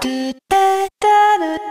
do da da da